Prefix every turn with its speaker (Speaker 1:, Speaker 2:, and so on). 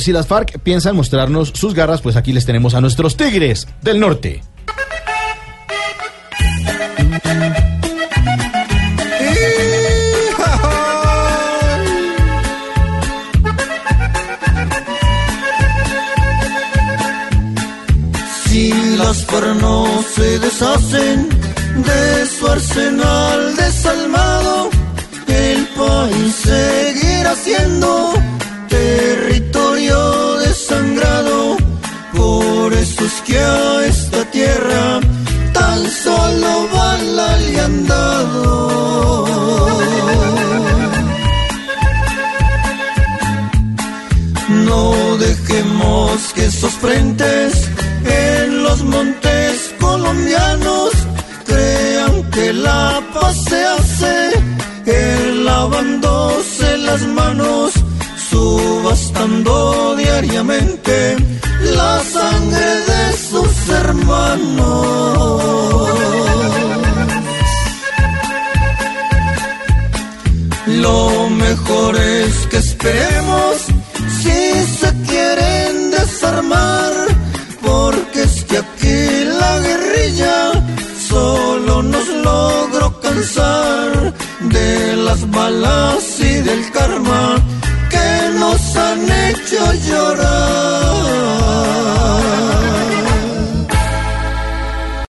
Speaker 1: Si las FARC piensan mostrarnos sus garras, pues aquí les tenemos a nuestros tigres del norte.
Speaker 2: Si las FARC no se deshacen de su arsenal desalmado, el país seguirá siendo que a esta tierra tan solo van la liandado. No dejemos que esos frentes en los montes colombianos crean que la paz se hace él lavándose las manos, subastando diariamente la sangre sus hermanos. Lo mejor es que esperemos si se quieren desarmar, porque es que aquí la guerrilla solo nos logró cansar de las balas